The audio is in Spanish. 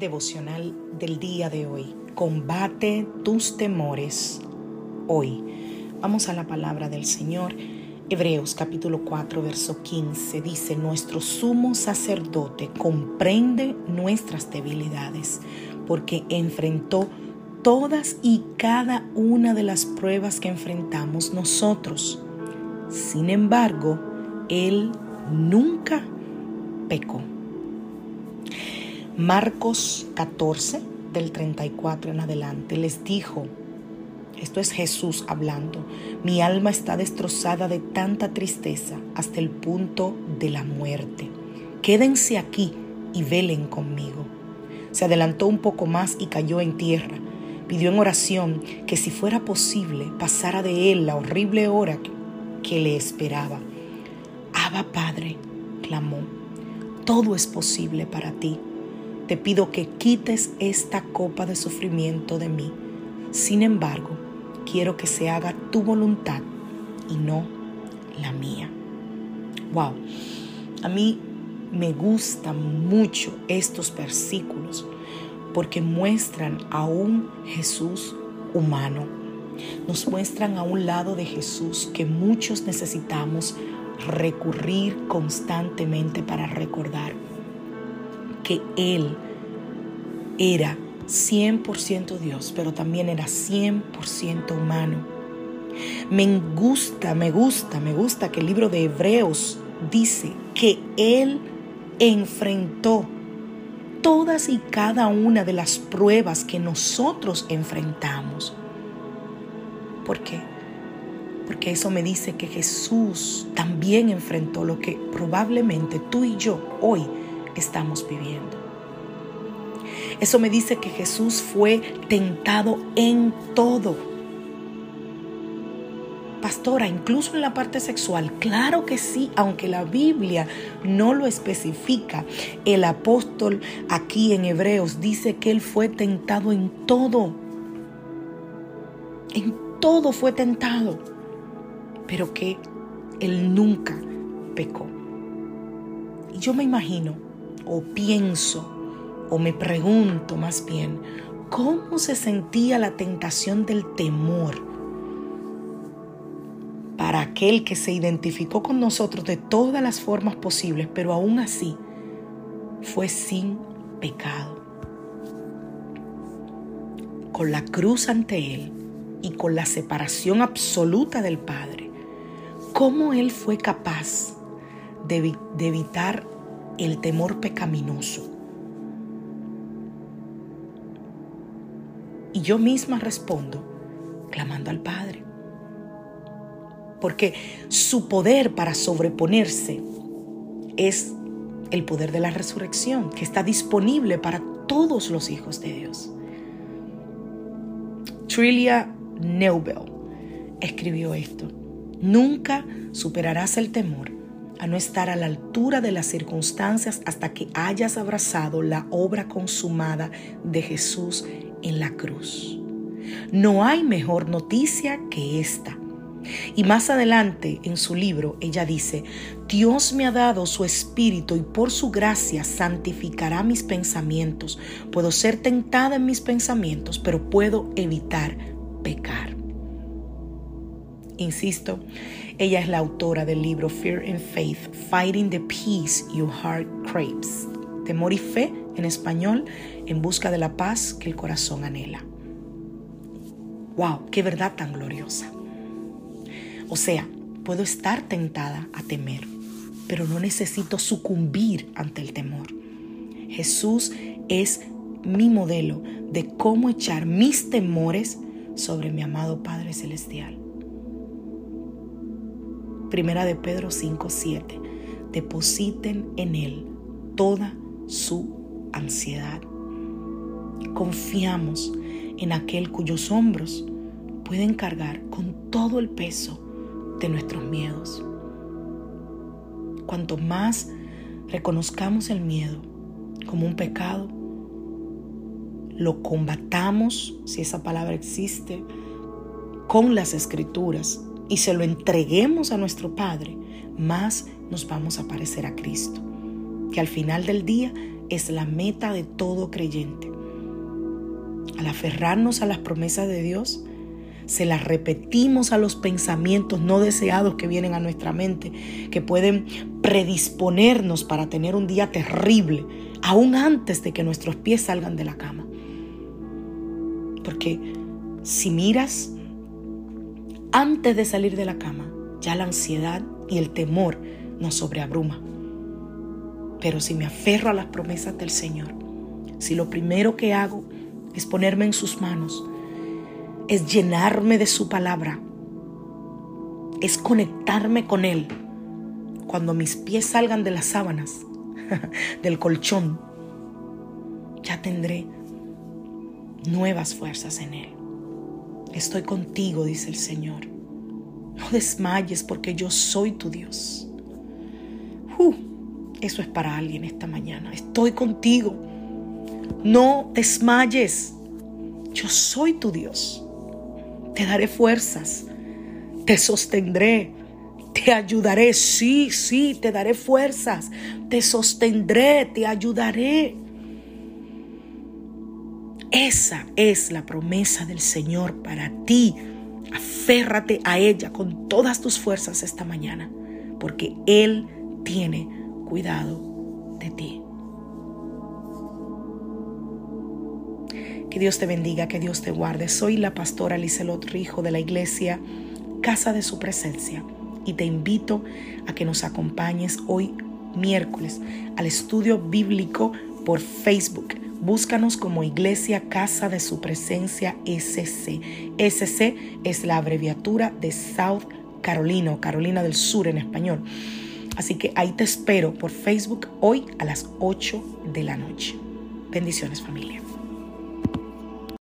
Devocional del día de hoy. Combate tus temores hoy. Vamos a la palabra del Señor. Hebreos capítulo 4, verso 15 dice, nuestro sumo sacerdote comprende nuestras debilidades porque enfrentó todas y cada una de las pruebas que enfrentamos nosotros. Sin embargo, Él nunca pecó. Marcos 14, del 34 en adelante, les dijo, esto es Jesús hablando, mi alma está destrozada de tanta tristeza hasta el punto de la muerte. Quédense aquí y velen conmigo. Se adelantó un poco más y cayó en tierra. Pidió en oración que si fuera posible pasara de él la horrible hora que le esperaba. Abba Padre, clamó, todo es posible para ti te pido que quites esta copa de sufrimiento de mí. Sin embargo, quiero que se haga tu voluntad y no la mía. Wow, a mí me gustan mucho estos versículos porque muestran a un Jesús humano. Nos muestran a un lado de Jesús que muchos necesitamos recurrir constantemente para recordar que Él era 100% Dios, pero también era 100% humano. Me gusta, me gusta, me gusta que el libro de Hebreos dice que Él enfrentó todas y cada una de las pruebas que nosotros enfrentamos. ¿Por qué? Porque eso me dice que Jesús también enfrentó lo que probablemente tú y yo hoy estamos viviendo. Eso me dice que Jesús fue tentado en todo. Pastora, incluso en la parte sexual, claro que sí, aunque la Biblia no lo especifica. El apóstol aquí en Hebreos dice que él fue tentado en todo. En todo fue tentado, pero que él nunca pecó. Y yo me imagino o pienso o me pregunto más bien, ¿cómo se sentía la tentación del temor para aquel que se identificó con nosotros de todas las formas posibles, pero aún así fue sin pecado? Con la cruz ante él y con la separación absoluta del Padre, ¿cómo él fue capaz de, de evitar el temor pecaminoso. Y yo misma respondo clamando al Padre. Porque su poder para sobreponerse es el poder de la resurrección que está disponible para todos los hijos de Dios. Trilia Neubel escribió esto. Nunca superarás el temor a no estar a la altura de las circunstancias hasta que hayas abrazado la obra consumada de Jesús en la cruz. No hay mejor noticia que esta. Y más adelante en su libro ella dice, Dios me ha dado su espíritu y por su gracia santificará mis pensamientos. Puedo ser tentada en mis pensamientos, pero puedo evitar pecar. Insisto, ella es la autora del libro Fear and Faith, Fighting the Peace Your Heart Craves. Temor y fe en español, en busca de la paz que el corazón anhela. ¡Wow! ¡Qué verdad tan gloriosa! O sea, puedo estar tentada a temer, pero no necesito sucumbir ante el temor. Jesús es mi modelo de cómo echar mis temores sobre mi amado Padre Celestial. Primera de Pedro 5:7 depositen en Él toda su ansiedad. Confiamos en aquel cuyos hombros pueden cargar con todo el peso de nuestros miedos. Cuanto más reconozcamos el miedo como un pecado, lo combatamos, si esa palabra existe, con las escrituras y se lo entreguemos a nuestro Padre, más nos vamos a parecer a Cristo, que al final del día es la meta de todo creyente. Al aferrarnos a las promesas de Dios, se las repetimos a los pensamientos no deseados que vienen a nuestra mente, que pueden predisponernos para tener un día terrible, aún antes de que nuestros pies salgan de la cama. Porque si miras antes de salir de la cama, ya la ansiedad y el temor nos sobreabruma. Pero si me aferro a las promesas del Señor, si lo primero que hago es ponerme en sus manos, es llenarme de su palabra, es conectarme con Él. Cuando mis pies salgan de las sábanas, del colchón, ya tendré nuevas fuerzas en Él. Estoy contigo, dice el Señor. No desmayes porque yo soy tu Dios. Uh, eso es para alguien esta mañana. Estoy contigo. No desmayes. Yo soy tu Dios. Te daré fuerzas. Te sostendré. Te ayudaré. Sí, sí, te daré fuerzas. Te sostendré. Te ayudaré. Esa es la promesa del Señor para ti. Aférrate a ella con todas tus fuerzas esta mañana, porque Él tiene cuidado de ti. Que Dios te bendiga, que Dios te guarde. Soy la pastora Liselot Rijo de la iglesia Casa de Su Presencia y te invito a que nos acompañes hoy miércoles al estudio bíblico por Facebook Búscanos como Iglesia Casa de Su Presencia SC. SC es la abreviatura de South Carolina Carolina del Sur en español. Así que ahí te espero por Facebook hoy a las 8 de la noche. Bendiciones familia.